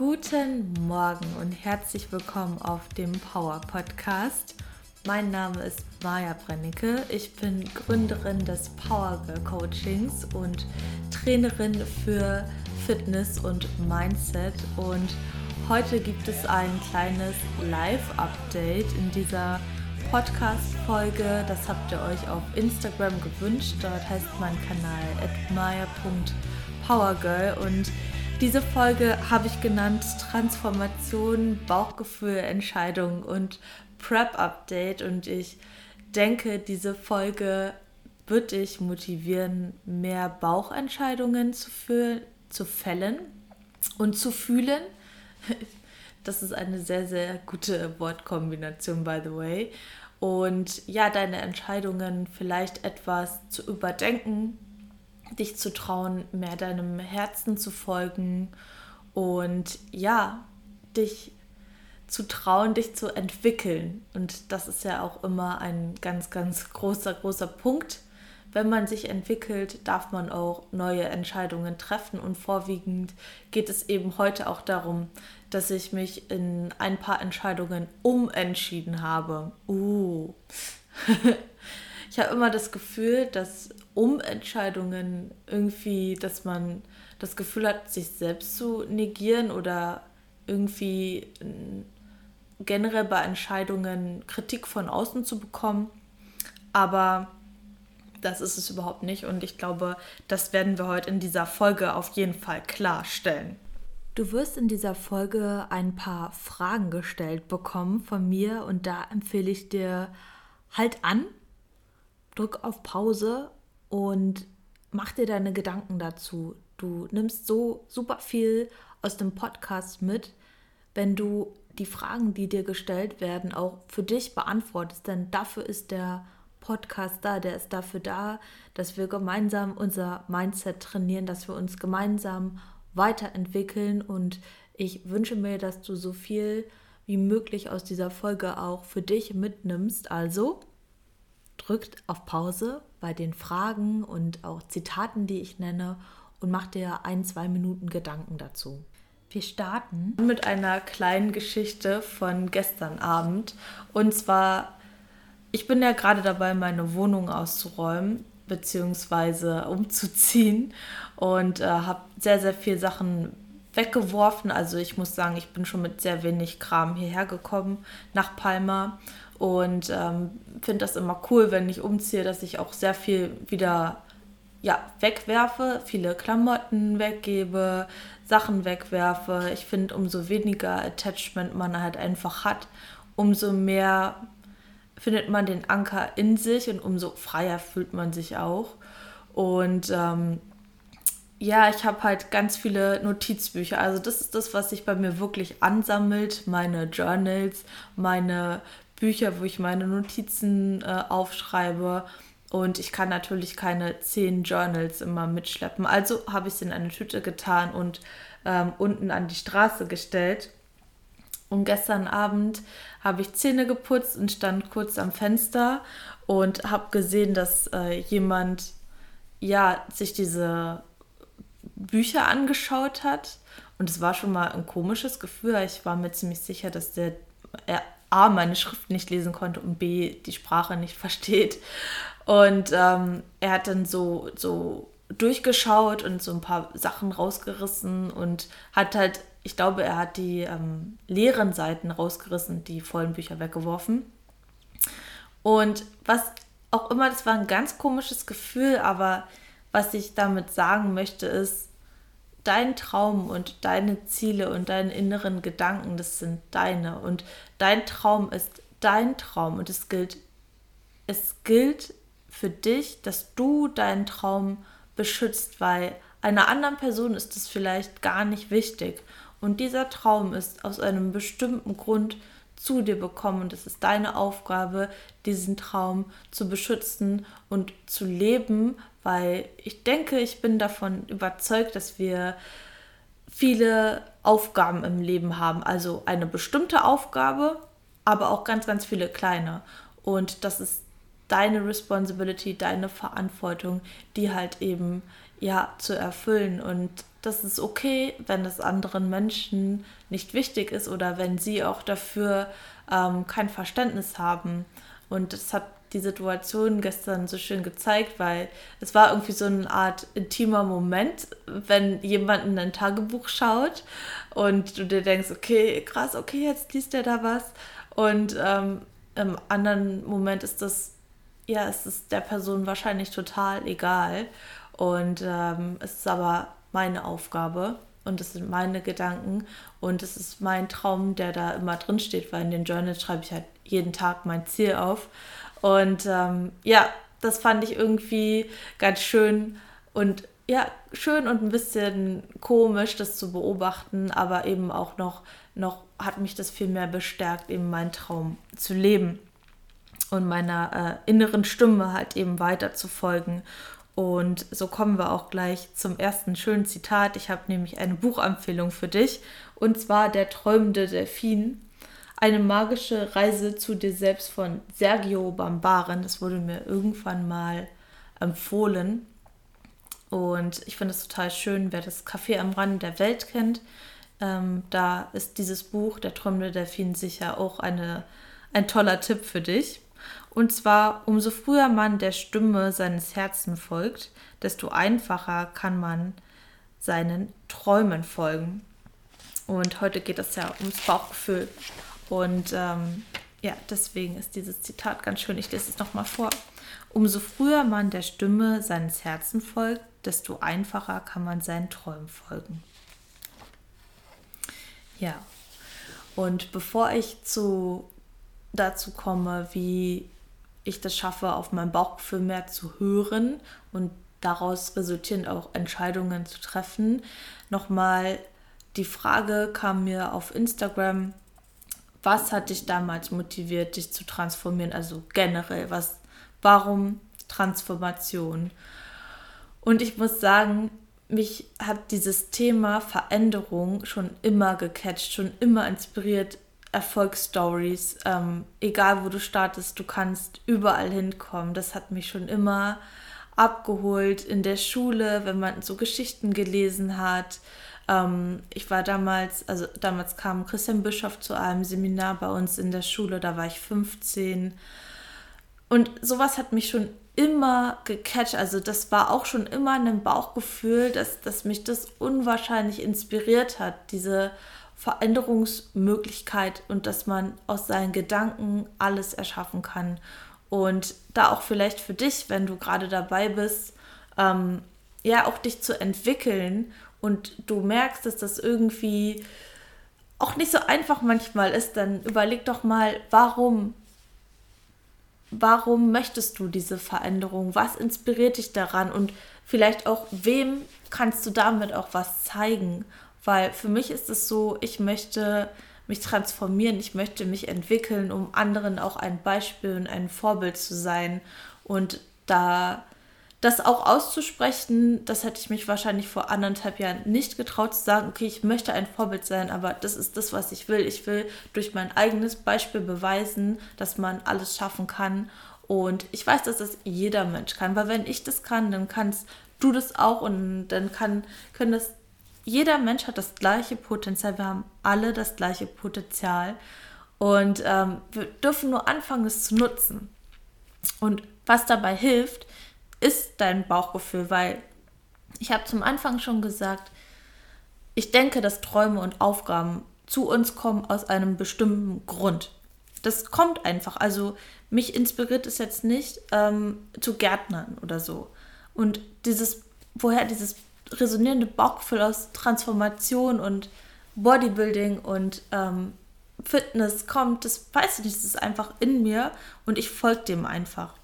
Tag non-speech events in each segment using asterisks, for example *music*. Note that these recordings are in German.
Guten Morgen und herzlich willkommen auf dem Power Podcast. Mein Name ist Maja Brennecke. Ich bin Gründerin des Power Girl Coachings und Trainerin für Fitness und Mindset. Und heute gibt es ein kleines Live-Update in dieser Podcast-Folge. Das habt ihr euch auf Instagram gewünscht. Dort heißt mein Kanal maya.powergirl und diese Folge habe ich genannt Transformation, Bauchgefühl, Entscheidung und Prep-Update. Und ich denke, diese Folge wird dich motivieren, mehr Bauchentscheidungen zu, zu fällen und zu fühlen. *laughs* Das ist eine sehr, sehr gute Wortkombination, by the way. Und ja, deine Entscheidungen vielleicht etwas zu überdenken, dich zu trauen, mehr deinem Herzen zu folgen und ja, dich zu trauen, dich zu entwickeln. Und das ist ja auch immer ein ganz, ganz großer, großer Punkt. Wenn man sich entwickelt, darf man auch neue Entscheidungen treffen. Und vorwiegend geht es eben heute auch darum, dass ich mich in ein paar Entscheidungen umentschieden habe. Uh. *laughs* ich habe immer das Gefühl, dass Umentscheidungen irgendwie, dass man das Gefühl hat, sich selbst zu negieren oder irgendwie generell bei Entscheidungen Kritik von außen zu bekommen. Aber das ist es überhaupt nicht und ich glaube, das werden wir heute in dieser Folge auf jeden Fall klarstellen. Du wirst in dieser Folge ein paar Fragen gestellt bekommen von mir und da empfehle ich dir halt an, drück auf Pause und mach dir deine Gedanken dazu. Du nimmst so super viel aus dem Podcast mit, wenn du die Fragen, die dir gestellt werden, auch für dich beantwortest. Denn dafür ist der Podcast da. Der ist dafür da, dass wir gemeinsam unser Mindset trainieren, dass wir uns gemeinsam weiterentwickeln. Und ich wünsche mir, dass du so viel wie möglich aus dieser Folge auch für dich mitnimmst. Also drückt auf Pause bei den Fragen und auch Zitaten, die ich nenne, und macht dir ein, zwei Minuten Gedanken dazu. Wir starten mit einer kleinen Geschichte von gestern Abend. Und zwar, ich bin ja gerade dabei, meine Wohnung auszuräumen bzw. umzuziehen und äh, habe sehr, sehr viele Sachen weggeworfen. Also ich muss sagen, ich bin schon mit sehr wenig Kram hierher gekommen nach Palma und ähm, finde das immer cool, wenn ich umziehe, dass ich auch sehr viel wieder ja, wegwerfe, viele Klamotten weggebe, Sachen wegwerfe. Ich finde, umso weniger Attachment man halt einfach hat, umso mehr findet man den Anker in sich und umso freier fühlt man sich auch. Und ähm, ja, ich habe halt ganz viele Notizbücher. Also das ist das, was sich bei mir wirklich ansammelt. Meine Journals, meine Bücher, wo ich meine Notizen äh, aufschreibe. Und ich kann natürlich keine zehn Journals immer mitschleppen. Also habe ich sie in eine Tüte getan und ähm, unten an die Straße gestellt. Und gestern Abend habe ich Zähne geputzt und stand kurz am Fenster und habe gesehen, dass äh, jemand ja sich diese Bücher angeschaut hat. Und es war schon mal ein komisches Gefühl. Ich war mir ziemlich sicher, dass der er A, meine Schrift nicht lesen konnte und B, die Sprache nicht *laughs* versteht. Und ähm, er hat dann so, so durchgeschaut und so ein paar Sachen rausgerissen und hat halt, ich glaube, er hat die ähm, leeren Seiten rausgerissen, die vollen Bücher weggeworfen. Und was auch immer, das war ein ganz komisches Gefühl, aber was ich damit sagen möchte, ist, dein Traum und deine Ziele und deine inneren Gedanken, das sind deine. Und dein Traum ist dein Traum. Und es gilt, es gilt für dich, dass du deinen Traum beschützt, weil einer anderen Person ist es vielleicht gar nicht wichtig. Und dieser Traum ist aus einem bestimmten Grund zu dir bekommen. Und es ist deine Aufgabe, diesen Traum zu beschützen und zu leben, weil ich denke, ich bin davon überzeugt, dass wir viele Aufgaben im Leben haben. Also eine bestimmte Aufgabe, aber auch ganz, ganz viele kleine. Und das ist deine Responsibility, deine Verantwortung, die halt eben ja zu erfüllen und das ist okay, wenn es anderen Menschen nicht wichtig ist oder wenn sie auch dafür ähm, kein Verständnis haben. Und das hat die Situation gestern so schön gezeigt, weil es war irgendwie so eine Art intimer Moment, wenn jemand in ein Tagebuch schaut und du dir denkst, okay, krass, okay, jetzt liest er da was. Und ähm, im anderen Moment ist das, ja, es ist der Person wahrscheinlich total egal. Und ähm, es ist aber meine Aufgabe und es sind meine Gedanken und es ist mein Traum, der da immer drin steht, weil in den Journals schreibe ich halt jeden Tag mein Ziel auf. Und ähm, ja, das fand ich irgendwie ganz schön und ja, schön und ein bisschen komisch, das zu beobachten, aber eben auch noch, noch hat mich das viel mehr bestärkt, eben meinen Traum zu leben und meiner äh, inneren Stimme halt eben weiter zu folgen. Und so kommen wir auch gleich zum ersten schönen Zitat. Ich habe nämlich eine Buchempfehlung für dich und zwar Der träumende Delfin eine magische Reise zu dir selbst von Sergio Bambaren. Das wurde mir irgendwann mal empfohlen. Und ich finde es total schön, wer das Café am Rand der Welt kennt. Ähm, da ist dieses Buch, Der träumende Delfin, sicher auch eine, ein toller Tipp für dich. Und zwar, umso früher man der Stimme seines Herzens folgt, desto einfacher kann man seinen Träumen folgen. Und heute geht es ja ums Bauchgefühl. Und ähm, ja, deswegen ist dieses Zitat ganz schön. Ich lese es nochmal vor. Umso früher man der Stimme seines Herzens folgt, desto einfacher kann man seinen Träumen folgen. Ja, und bevor ich zu, dazu komme, wie ich das schaffe, auf mein Bauchgefühl mehr zu hören und daraus resultierend auch Entscheidungen zu treffen, nochmal die Frage kam mir auf Instagram, was hat dich damals motiviert, dich zu transformieren? Also generell, was, warum Transformation? Und ich muss sagen, mich hat dieses Thema Veränderung schon immer gecatcht, schon immer inspiriert. Erfolgsstories, ähm, egal wo du startest, du kannst überall hinkommen. Das hat mich schon immer abgeholt in der Schule, wenn man so Geschichten gelesen hat, ähm, ich war damals, also damals kam Christian Bischof zu einem Seminar bei uns in der Schule, da war ich 15. Und sowas hat mich schon immer gecatcht. Also das war auch schon immer ein Bauchgefühl, dass, dass mich das unwahrscheinlich inspiriert hat, diese Veränderungsmöglichkeit und dass man aus seinen Gedanken alles erschaffen kann. Und da auch vielleicht für dich, wenn du gerade dabei bist, ähm, ja, auch dich zu entwickeln und du merkst, dass das irgendwie auch nicht so einfach manchmal ist, dann überleg doch mal, warum warum möchtest du diese Veränderung? Was inspiriert dich daran? Und vielleicht auch, wem kannst du damit auch was zeigen? Weil für mich ist es so, ich möchte mich transformieren, ich möchte mich entwickeln, um anderen auch ein Beispiel und ein Vorbild zu sein. Und da das auch auszusprechen, das hätte ich mich wahrscheinlich vor anderthalb Jahren nicht getraut zu sagen, okay, ich möchte ein Vorbild sein, aber das ist das, was ich will. Ich will durch mein eigenes Beispiel beweisen, dass man alles schaffen kann. Und ich weiß, dass das jeder Mensch kann, weil wenn ich das kann, dann kannst du das auch und dann kann, können das, jeder Mensch hat das gleiche Potenzial. Wir haben alle das gleiche Potenzial und ähm, wir dürfen nur anfangen, es zu nutzen. Und was dabei hilft, ist dein Bauchgefühl, weil ich habe zum Anfang schon gesagt, ich denke, dass Träume und Aufgaben zu uns kommen aus einem bestimmten Grund. Das kommt einfach. Also mich inspiriert es jetzt nicht ähm, zu Gärtnern oder so. Und dieses, woher dieses resonierende Bauchgefühl aus Transformation und Bodybuilding und ähm, Fitness kommt, das weiß ich nicht, das ist einfach in mir und ich folge dem einfach.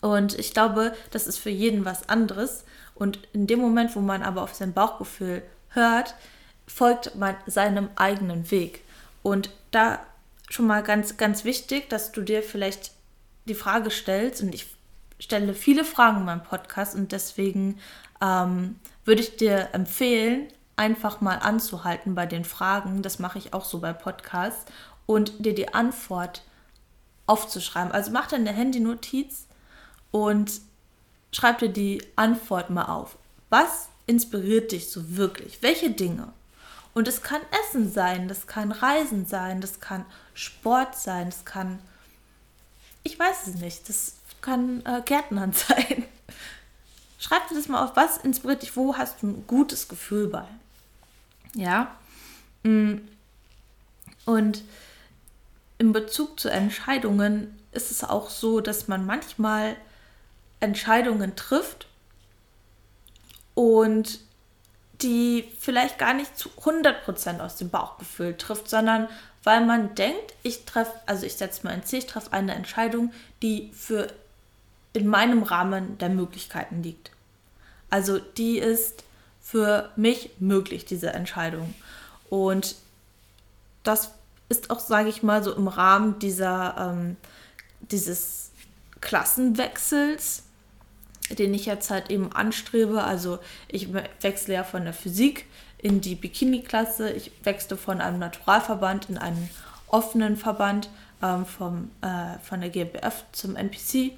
Und ich glaube, das ist für jeden was anderes. Und in dem Moment, wo man aber auf sein Bauchgefühl hört, folgt man seinem eigenen Weg. Und da schon mal ganz, ganz wichtig, dass du dir vielleicht die Frage stellst, und ich stelle viele Fragen in meinem Podcast und deswegen ähm, würde ich dir empfehlen, einfach mal anzuhalten bei den Fragen. Das mache ich auch so bei Podcasts und dir die Antwort aufzuschreiben. Also mach deine Handy-Notiz und schreib dir die Antwort mal auf. Was inspiriert dich so wirklich? Welche Dinge? Und es kann Essen sein, das kann Reisen sein, das kann Sport sein, das kann, ich weiß es nicht, das kann äh, Gärtnern *laughs* sein. Schreib dir das mal auf, was inspiriert dich, wo hast du ein gutes Gefühl bei? Ja. Mm. Und in Bezug zu Entscheidungen ist es auch so, dass man manchmal Entscheidungen trifft und die vielleicht gar nicht zu 100% aus dem Bauchgefühl trifft, sondern weil man denkt, ich treffe, also ich setze mal ein Ziel, ich treffe eine Entscheidung, die für in meinem Rahmen der Möglichkeiten liegt. Also die ist für mich möglich, diese Entscheidung. Und das ist auch, sage ich mal, so im Rahmen dieser, ähm, dieses Klassenwechsels, den ich jetzt halt eben anstrebe. Also ich wechsle ja von der Physik in die Bikini-Klasse. Ich wechsle von einem Naturalverband in einen offenen Verband ähm, vom, äh, von der GmbF zum NPC.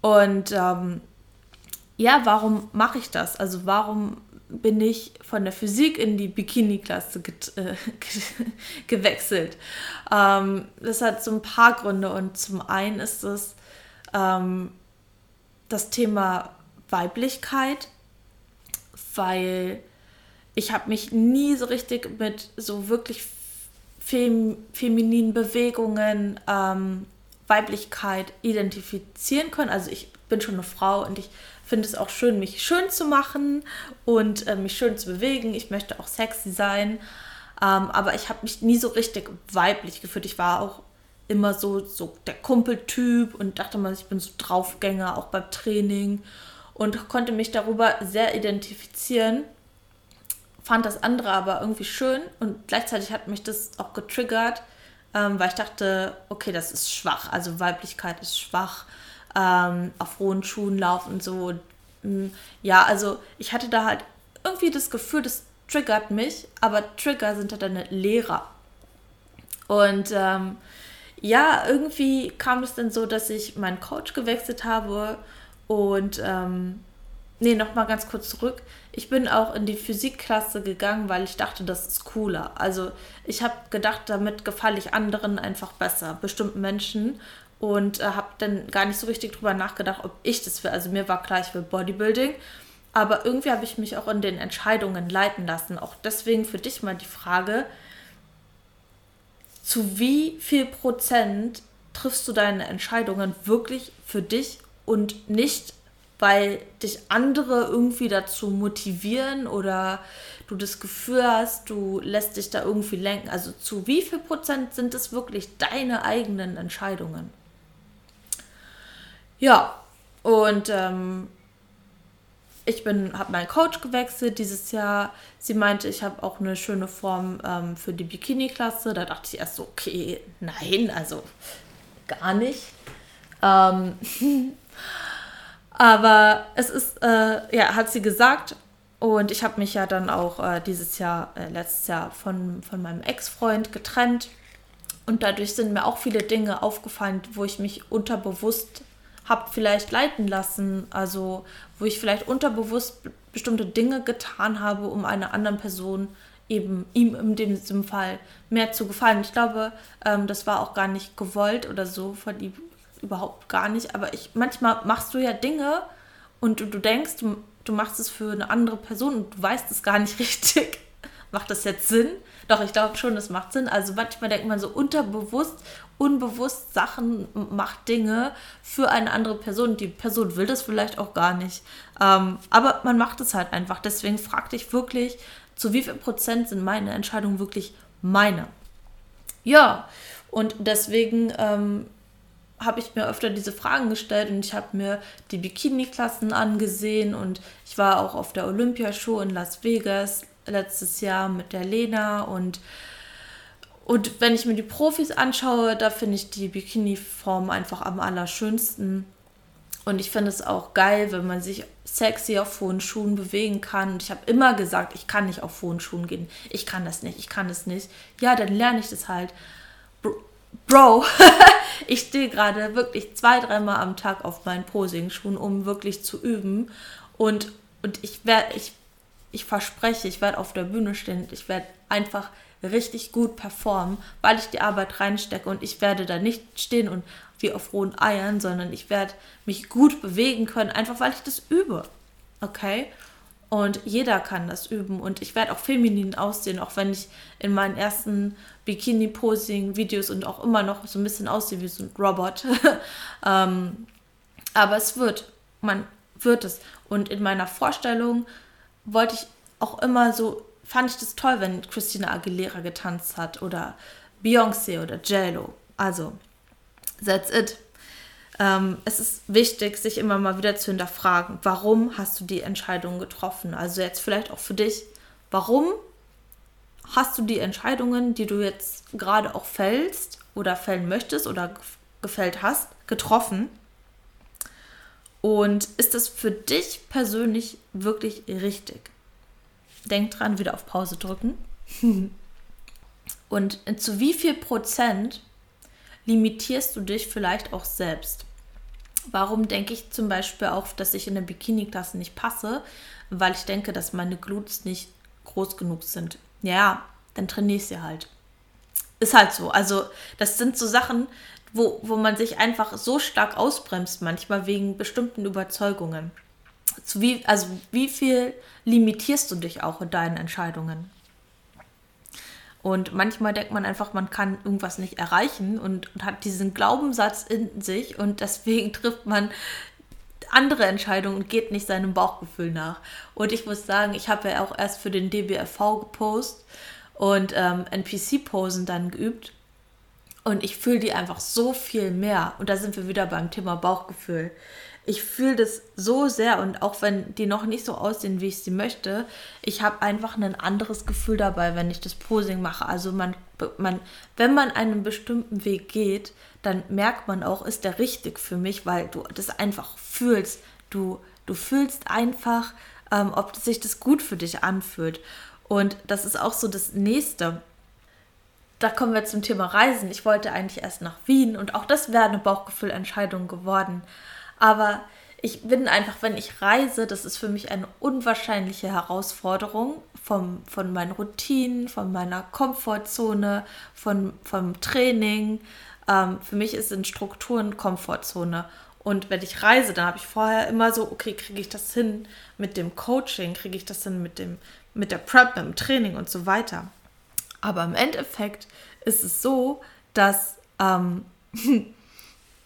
Und ähm, ja, warum mache ich das? Also warum bin ich von der Physik in die Bikini-Klasse äh, *laughs* gewechselt. Ähm, das hat so ein paar Gründe und zum einen ist es ähm, das Thema Weiblichkeit, weil ich habe mich nie so richtig mit so wirklich fem femininen Bewegungen, ähm, Weiblichkeit identifizieren können. Also ich bin schon eine Frau und ich finde es auch schön, mich schön zu machen und äh, mich schön zu bewegen. Ich möchte auch sexy sein. Ähm, aber ich habe mich nie so richtig weiblich gefühlt. Ich war auch immer so, so der Kumpeltyp und dachte mal, ich bin so Draufgänger, auch beim Training und konnte mich darüber sehr identifizieren. Fand das andere aber irgendwie schön und gleichzeitig hat mich das auch getriggert, ähm, weil ich dachte, okay, das ist schwach, also Weiblichkeit ist schwach ähm, auf hohen Schuhen laufen und so. Mm, ja, also ich hatte da halt irgendwie das Gefühl, das triggert mich, aber Trigger sind halt deine Lehrer. Und ähm, ja, irgendwie kam es dann so, dass ich meinen Coach gewechselt habe und ähm, nee, nochmal ganz kurz zurück. Ich bin auch in die Physikklasse gegangen, weil ich dachte, das ist cooler. Also ich habe gedacht, damit gefalle ich anderen einfach besser, bestimmten Menschen und äh, habe dann gar nicht so richtig drüber nachgedacht, ob ich das will. Also mir war klar, ich will Bodybuilding, aber irgendwie habe ich mich auch in den Entscheidungen leiten lassen. Auch deswegen für dich mal die Frage, zu wie viel Prozent triffst du deine Entscheidungen wirklich für dich und nicht, weil dich andere irgendwie dazu motivieren oder du das Gefühl hast, du lässt dich da irgendwie lenken. Also zu wie viel Prozent sind es wirklich deine eigenen Entscheidungen? Ja, und ähm, ich habe meinen Coach gewechselt dieses Jahr. Sie meinte, ich habe auch eine schöne Form ähm, für die Bikini-Klasse. Da dachte ich erst so, okay, nein, also gar nicht. Ähm, *laughs* aber es ist, äh, ja, hat sie gesagt. Und ich habe mich ja dann auch äh, dieses Jahr, äh, letztes Jahr von, von meinem Ex-Freund getrennt. Und dadurch sind mir auch viele Dinge aufgefallen, wo ich mich unterbewusst habe vielleicht leiten lassen, also wo ich vielleicht unterbewusst bestimmte Dinge getan habe, um einer anderen Person eben ihm in dem Fall mehr zu gefallen. Ich glaube, ähm, das war auch gar nicht gewollt oder so von ihm überhaupt gar nicht. Aber ich manchmal machst du ja Dinge und du, du denkst, du, du machst es für eine andere Person und du weißt es gar nicht *laughs* richtig. Macht das jetzt Sinn? Doch, ich glaube schon, das macht Sinn. Also manchmal denkt man so unterbewusst unbewusst Sachen macht, Dinge für eine andere Person. Die Person will das vielleicht auch gar nicht. Ähm, aber man macht es halt einfach. Deswegen frag dich wirklich, zu wie viel Prozent sind meine Entscheidungen wirklich meine? Ja, und deswegen ähm, habe ich mir öfter diese Fragen gestellt und ich habe mir die Bikini-Klassen angesehen und ich war auch auf der Olympiashow in Las Vegas letztes Jahr mit der Lena und und wenn ich mir die Profis anschaue, da finde ich die Bikini-Form einfach am allerschönsten. Und ich finde es auch geil, wenn man sich sexy auf hohen Schuhen bewegen kann. Und ich habe immer gesagt, ich kann nicht auf hohen Schuhen gehen. Ich kann das nicht, ich kann das nicht. Ja, dann lerne ich das halt. Bro, *laughs* ich stehe gerade wirklich zwei, dreimal am Tag auf meinen Posing-Schuhen, um wirklich zu üben. Und und ich werde, ich, ich verspreche, ich werde auf der Bühne stehen, ich werde einfach richtig gut performen, weil ich die Arbeit reinstecke und ich werde da nicht stehen und wie auf rohen Eiern, sondern ich werde mich gut bewegen können, einfach weil ich das übe. Okay? Und jeder kann das üben. Und ich werde auch feminin aussehen, auch wenn ich in meinen ersten Bikini-Posing-Videos und auch immer noch so ein bisschen aussehe wie so ein Robot. *laughs* ähm, aber es wird. Man wird es. Und in meiner Vorstellung wollte ich auch immer so, fand ich das toll, wenn Christina Aguilera getanzt hat oder Beyoncé oder JLo. Also, that's it. Ähm, es ist wichtig, sich immer mal wieder zu hinterfragen, warum hast du die Entscheidung getroffen? Also jetzt vielleicht auch für dich, warum hast du die Entscheidungen, die du jetzt gerade auch fällst oder fällen möchtest oder gefällt hast, getroffen? Und ist das für dich persönlich wirklich richtig? Denk dran, wieder auf Pause drücken. Und zu wie viel Prozent limitierst du dich vielleicht auch selbst. Warum denke ich zum Beispiel auch, dass ich in der Bikini-Klasse nicht passe? Weil ich denke, dass meine Glutes nicht groß genug sind. Ja, dann trainiere ich sie halt. Ist halt so. Also, das sind so Sachen, wo, wo man sich einfach so stark ausbremst, manchmal wegen bestimmten Überzeugungen. Zu wie, also, wie viel limitierst du dich auch in deinen Entscheidungen? Und manchmal denkt man einfach, man kann irgendwas nicht erreichen und, und hat diesen Glaubenssatz in sich und deswegen *laughs* trifft man andere Entscheidungen und geht nicht seinem Bauchgefühl nach. Und ich muss sagen, ich habe ja auch erst für den DBFV gepostet und ähm, NPC-Posen dann geübt. Und ich fühle die einfach so viel mehr. Und da sind wir wieder beim Thema Bauchgefühl ich fühle das so sehr und auch wenn die noch nicht so aussehen, wie ich sie möchte, ich habe einfach ein anderes Gefühl dabei, wenn ich das Posing mache. Also man, man, wenn man einen bestimmten Weg geht, dann merkt man auch, ist der richtig für mich, weil du das einfach fühlst. Du, du fühlst einfach, ähm, ob sich das gut für dich anfühlt. Und das ist auch so das Nächste. Da kommen wir zum Thema Reisen. Ich wollte eigentlich erst nach Wien und auch das wäre eine Bauchgefühlentscheidung geworden. Aber ich bin einfach, wenn ich reise, das ist für mich eine unwahrscheinliche Herausforderung vom, von meinen Routinen, von meiner Komfortzone, von, vom Training. Ähm, für mich ist in Strukturen Komfortzone. Und wenn ich reise, dann habe ich vorher immer so, okay, kriege ich das hin mit dem Coaching, kriege ich das hin mit, dem, mit der Prep, mit dem Training und so weiter. Aber im Endeffekt ist es so, dass, ähm, *laughs*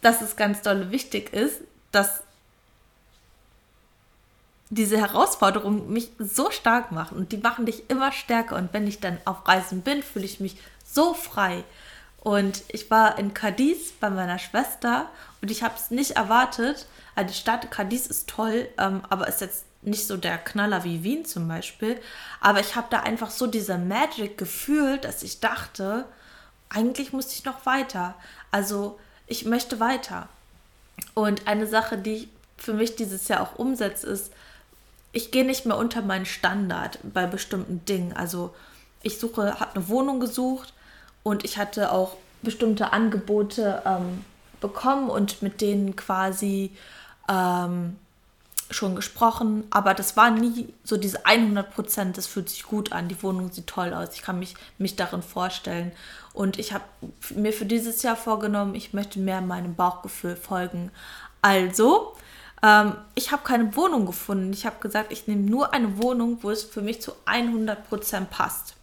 dass es ganz doll wichtig ist, dass diese Herausforderungen mich so stark machen und die machen dich immer stärker. Und wenn ich dann auf Reisen bin, fühle ich mich so frei. Und ich war in Cadiz bei meiner Schwester und ich habe es nicht erwartet. Also die Stadt Cadiz ist toll, ähm, aber ist jetzt nicht so der Knaller wie Wien zum Beispiel. Aber ich habe da einfach so diese Magic gefühlt, dass ich dachte, eigentlich muss ich noch weiter. Also ich möchte weiter. Und eine Sache, die ich für mich dieses Jahr auch umsetze, ist, ich gehe nicht mehr unter meinen Standard bei bestimmten Dingen. Also ich suche, habe eine Wohnung gesucht und ich hatte auch bestimmte Angebote ähm, bekommen und mit denen quasi ähm, schon gesprochen, aber das war nie so diese 100 Prozent, das fühlt sich gut an, die Wohnung sieht toll aus, ich kann mich, mich darin vorstellen. Und ich habe mir für dieses Jahr vorgenommen, ich möchte mehr meinem Bauchgefühl folgen. Also, ähm, ich habe keine Wohnung gefunden. Ich habe gesagt, ich nehme nur eine Wohnung, wo es für mich zu 100 Prozent passt.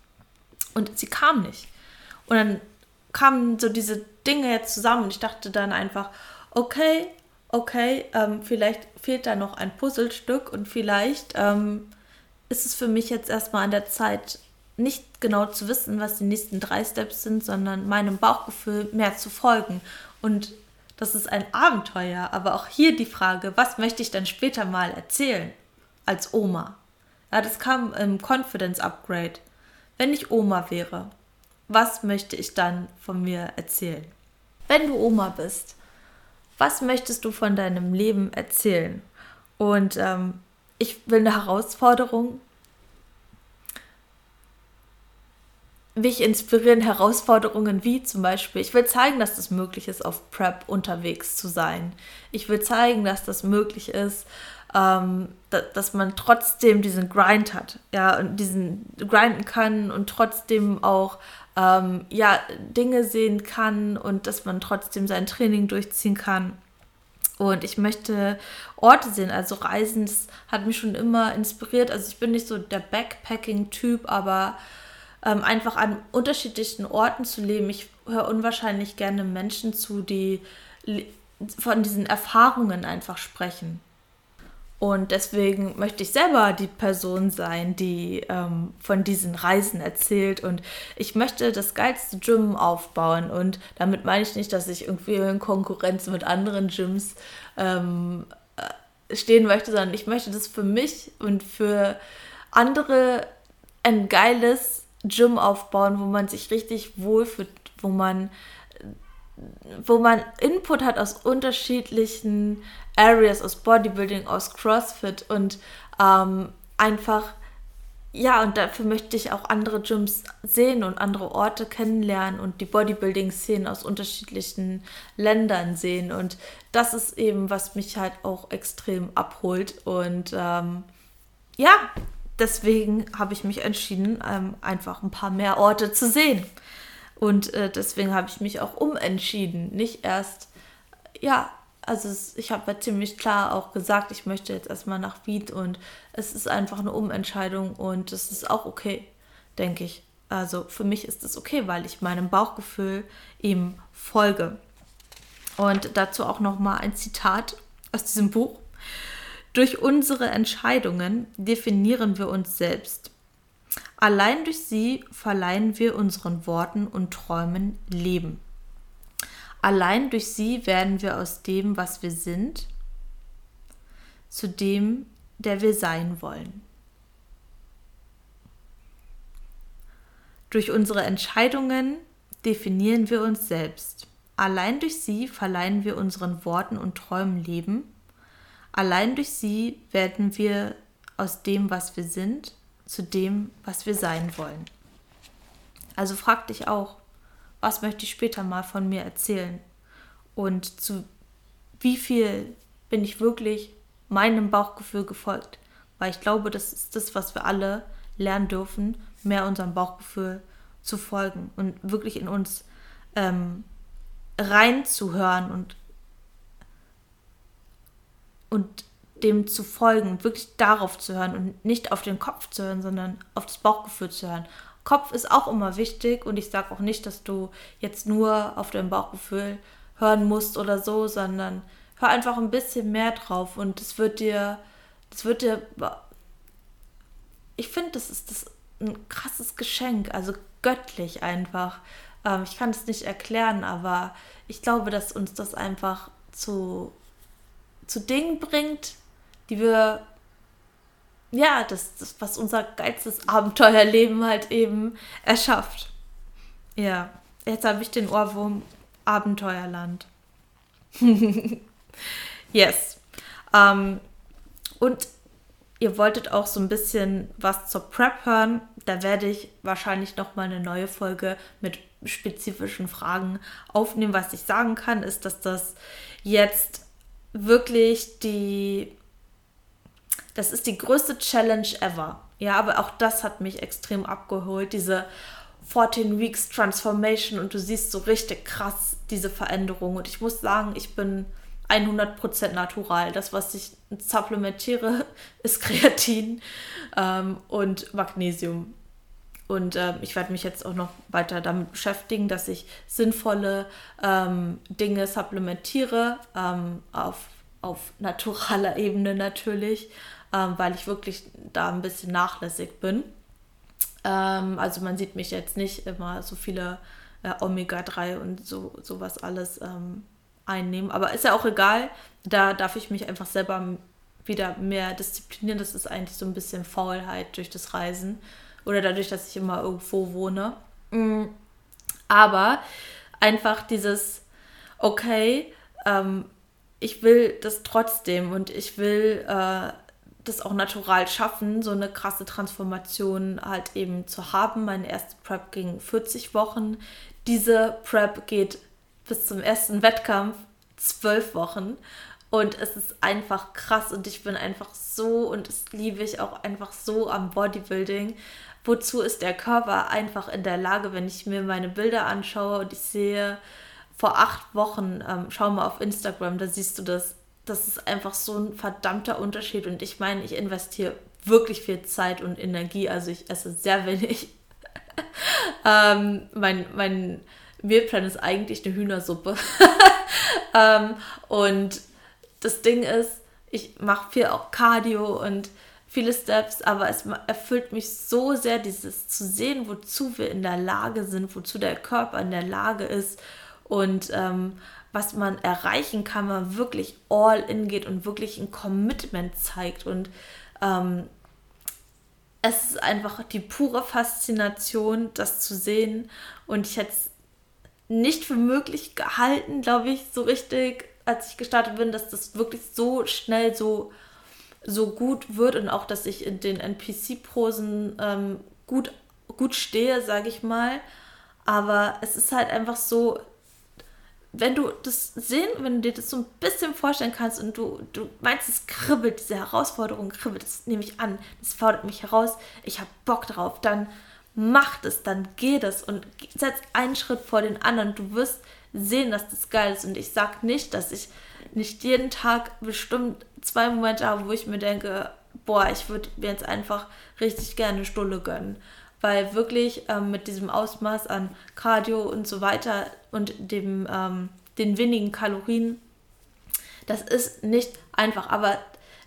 Und sie kam nicht. Und dann kamen so diese Dinge jetzt zusammen und ich dachte dann einfach, okay, okay, ähm, vielleicht fehlt da noch ein Puzzlestück und vielleicht ähm, ist es für mich jetzt erstmal an der Zeit, nicht genau zu wissen, was die nächsten drei Steps sind, sondern meinem Bauchgefühl mehr zu folgen. Und das ist ein Abenteuer, aber auch hier die Frage, was möchte ich dann später mal erzählen als Oma? Ja, das kam im Confidence Upgrade. Wenn ich Oma wäre, was möchte ich dann von mir erzählen? Wenn du Oma bist, was möchtest du von deinem Leben erzählen? Und ähm, ich will eine Herausforderung. Mich inspirieren Herausforderungen wie zum Beispiel, ich will zeigen, dass es möglich ist, auf Prep unterwegs zu sein. Ich will zeigen, dass das möglich ist, ähm, da, dass man trotzdem diesen Grind hat, ja, und diesen grinden kann und trotzdem auch ähm, ja, Dinge sehen kann und dass man trotzdem sein Training durchziehen kann. Und ich möchte Orte sehen, also Reisen, das hat mich schon immer inspiriert. Also ich bin nicht so der Backpacking-Typ, aber ähm, einfach an unterschiedlichen Orten zu leben. Ich höre unwahrscheinlich gerne Menschen zu, die von diesen Erfahrungen einfach sprechen. Und deswegen möchte ich selber die Person sein, die ähm, von diesen Reisen erzählt. Und ich möchte das geilste Gym aufbauen. Und damit meine ich nicht, dass ich irgendwie in Konkurrenz mit anderen Gyms ähm, äh, stehen möchte, sondern ich möchte das für mich und für andere ein geiles Gym aufbauen, wo man sich richtig wohlfühlt, wo man wo man Input hat aus unterschiedlichen Areas, aus Bodybuilding, aus CrossFit und ähm, einfach, ja, und dafür möchte ich auch andere Gyms sehen und andere Orte kennenlernen und die Bodybuilding-Szenen aus unterschiedlichen Ländern sehen. Und das ist eben, was mich halt auch extrem abholt. Und ähm, ja, deswegen habe ich mich entschieden, ähm, einfach ein paar mehr Orte zu sehen. Und äh, deswegen habe ich mich auch umentschieden. Nicht erst, ja, also es, ich habe ja ziemlich klar auch gesagt, ich möchte jetzt erstmal nach Wien und es ist einfach eine Umentscheidung und es ist auch okay, denke ich. Also für mich ist es okay, weil ich meinem Bauchgefühl ihm folge. Und dazu auch nochmal ein Zitat aus diesem Buch. Durch unsere Entscheidungen definieren wir uns selbst. Allein durch sie verleihen wir unseren Worten und Träumen Leben. Allein durch sie werden wir aus dem, was wir sind, zu dem, der wir sein wollen. Durch unsere Entscheidungen definieren wir uns selbst. Allein durch sie verleihen wir unseren Worten und Träumen Leben. Allein durch sie werden wir aus dem, was wir sind, zu dem, was wir sein wollen. Also frag dich auch, was möchte ich später mal von mir erzählen und zu wie viel bin ich wirklich meinem Bauchgefühl gefolgt, weil ich glaube, das ist das, was wir alle lernen dürfen, mehr unserem Bauchgefühl zu folgen und wirklich in uns ähm, reinzuhören und, und dem zu folgen, wirklich darauf zu hören und nicht auf den Kopf zu hören, sondern auf das Bauchgefühl zu hören. Kopf ist auch immer wichtig und ich sage auch nicht, dass du jetzt nur auf dein Bauchgefühl hören musst oder so, sondern hör einfach ein bisschen mehr drauf und es wird dir, das wird dir, ich finde, das ist das ein krasses Geschenk, also göttlich einfach. Ähm, ich kann es nicht erklären, aber ich glaube, dass uns das einfach zu, zu Dingen bringt, die wir, ja, das, das, was unser geilstes Abenteuerleben halt eben erschafft. Ja, jetzt habe ich den Ohrwurm Abenteuerland. *laughs* yes. Ähm, und ihr wolltet auch so ein bisschen was zur Prep hören. Da werde ich wahrscheinlich noch mal eine neue Folge mit spezifischen Fragen aufnehmen. Was ich sagen kann, ist, dass das jetzt wirklich die das ist die größte Challenge ever. Ja, aber auch das hat mich extrem abgeholt, diese 14 Weeks Transformation und du siehst so richtig krass diese Veränderung. Und ich muss sagen, ich bin 100% natural. Das, was ich supplementiere, *laughs* ist Kreatin ähm, und Magnesium. Und ähm, ich werde mich jetzt auch noch weiter damit beschäftigen, dass ich sinnvolle ähm, Dinge supplementiere, ähm, auf, auf naturaler Ebene natürlich ähm, weil ich wirklich da ein bisschen nachlässig bin. Ähm, also man sieht mich jetzt nicht immer so viele äh, Omega-3 und so sowas alles ähm, einnehmen. Aber ist ja auch egal. Da darf ich mich einfach selber wieder mehr disziplinieren. Das ist eigentlich so ein bisschen Faulheit durch das Reisen oder dadurch, dass ich immer irgendwo wohne. Mm. Aber einfach dieses, okay, ähm, ich will das trotzdem und ich will äh, das auch natural schaffen, so eine krasse Transformation halt eben zu haben. Meine erste Prep ging 40 Wochen. Diese Prep geht bis zum ersten Wettkampf zwölf Wochen. Und es ist einfach krass und ich bin einfach so und das liebe ich auch einfach so am Bodybuilding. Wozu ist der Körper einfach in der Lage, wenn ich mir meine Bilder anschaue und ich sehe vor acht Wochen, ähm, schau mal auf Instagram, da siehst du das. Das ist einfach so ein verdammter Unterschied und ich meine, ich investiere wirklich viel Zeit und Energie, also ich esse sehr wenig. *laughs* ähm, mein, mein Mealplan ist eigentlich eine Hühnersuppe. *laughs* ähm, und das Ding ist, ich mache viel auch Cardio und viele Steps, aber es erfüllt mich so sehr, dieses zu sehen, wozu wir in der Lage sind, wozu der Körper in der Lage ist und ähm, was man erreichen kann, wenn man wirklich all in geht und wirklich ein Commitment zeigt. Und ähm, es ist einfach die pure Faszination, das zu sehen. Und ich hätte es nicht für möglich gehalten, glaube ich, so richtig als ich gestartet bin, dass das wirklich so schnell so, so gut wird und auch, dass ich in den NPC-Prosen ähm, gut, gut stehe, sage ich mal. Aber es ist halt einfach so, wenn du das sehen, wenn du dir das so ein bisschen vorstellen kannst und du, du meinst, es kribbelt, diese Herausforderung kribbelt, das nehme ich an, das fordert mich heraus, ich habe Bock drauf, dann mach es, dann geht es und setz einen Schritt vor den anderen. Du wirst sehen, dass das geil ist. Und ich sage nicht, dass ich nicht jeden Tag bestimmt zwei Momente habe, wo ich mir denke, boah, ich würde mir jetzt einfach richtig gerne eine Stulle gönnen. Weil wirklich ähm, mit diesem Ausmaß an Cardio und so weiter und dem, ähm, den wenigen Kalorien, das ist nicht einfach. Aber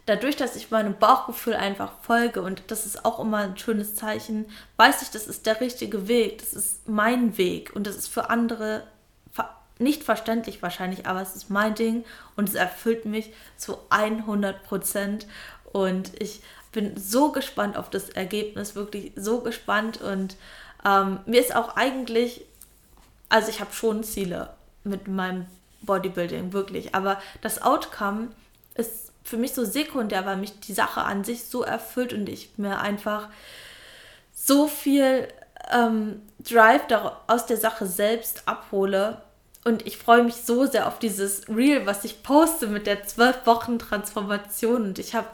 dadurch, dass ich meinem Bauchgefühl einfach folge und das ist auch immer ein schönes Zeichen, weiß ich, das ist der richtige Weg, das ist mein Weg und das ist für andere nicht verständlich wahrscheinlich, aber es ist mein Ding und es erfüllt mich zu 100 Prozent. Und ich bin so gespannt auf das Ergebnis, wirklich so gespannt. Und ähm, mir ist auch eigentlich, also ich habe schon Ziele mit meinem Bodybuilding, wirklich. Aber das Outcome ist für mich so sekundär, weil mich die Sache an sich so erfüllt und ich mir einfach so viel ähm, Drive aus der Sache selbst abhole und ich freue mich so sehr auf dieses Reel, was ich poste mit der zwölf Wochen Transformation. Und ich habe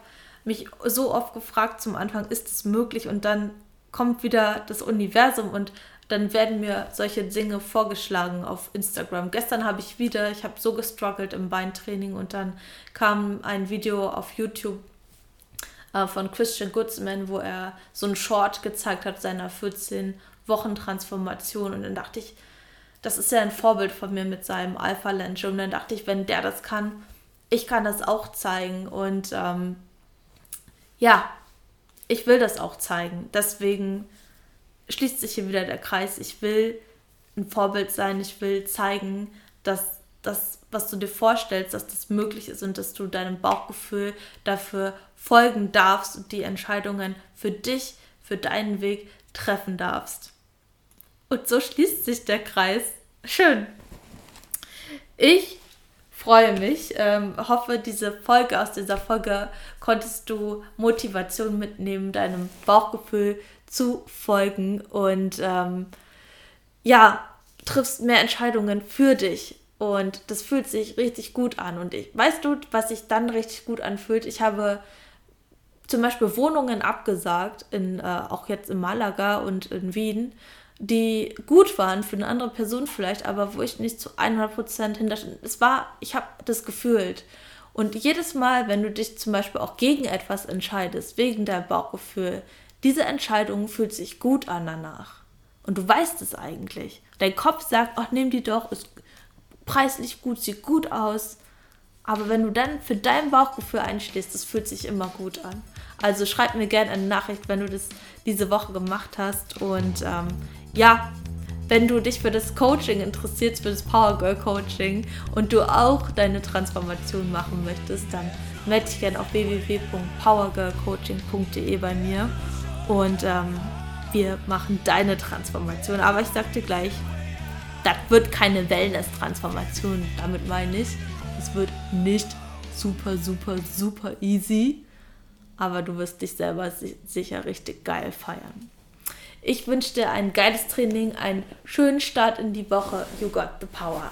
mich so oft gefragt zum Anfang, ist es möglich? Und dann kommt wieder das Universum und dann werden mir solche Dinge vorgeschlagen auf Instagram. Gestern habe ich wieder, ich habe so gestruggelt im Beintraining und dann kam ein Video auf YouTube äh, von Christian Goodsman, wo er so ein Short gezeigt hat seiner 14 Wochen Transformation und dann dachte ich, das ist ja ein Vorbild von mir mit seinem Alpha Lunge. Und dann dachte ich, wenn der das kann, ich kann das auch zeigen. Und ähm, ja, ich will das auch zeigen. Deswegen schließt sich hier wieder der Kreis. Ich will ein Vorbild sein. Ich will zeigen, dass das, was du dir vorstellst, dass das möglich ist und dass du deinem Bauchgefühl dafür folgen darfst und die Entscheidungen für dich, für deinen Weg treffen darfst. Und so schließt sich der Kreis. Schön. Ich freue mich, ähm, hoffe, diese Folge, aus dieser Folge konntest du Motivation mitnehmen, deinem Bauchgefühl zu folgen und ähm, ja, triffst mehr Entscheidungen für dich. Und das fühlt sich richtig gut an. Und ich, weißt du, was sich dann richtig gut anfühlt? Ich habe zum Beispiel Wohnungen abgesagt, in, äh, auch jetzt in Malaga und in Wien, die gut waren für eine andere Person vielleicht, aber wo ich nicht zu 100% hinter. Es war, ich habe das gefühlt. Und jedes Mal, wenn du dich zum Beispiel auch gegen etwas entscheidest, wegen deinem Bauchgefühl, diese Entscheidung fühlt sich gut an danach. Und du weißt es eigentlich. Dein Kopf sagt, ach, nimm die doch, ist preislich gut, sieht gut aus. Aber wenn du dann für dein Bauchgefühl einstehst, das fühlt sich immer gut an. Also schreib mir gerne eine Nachricht, wenn du das diese Woche gemacht hast. Und ähm, ja, wenn du dich für das Coaching interessierst, für das Power Girl Coaching und du auch deine Transformation machen möchtest, dann melde dich gerne auf www.powergirlcoaching.de bei mir und ähm, wir machen deine Transformation. Aber ich sag dir gleich, das wird keine Wellness-Transformation, damit meine ich. Es wird nicht super, super, super easy, aber du wirst dich selber sicher richtig geil feiern. Ich wünsche dir ein geiles Training, einen schönen Start in die Woche. You got the power.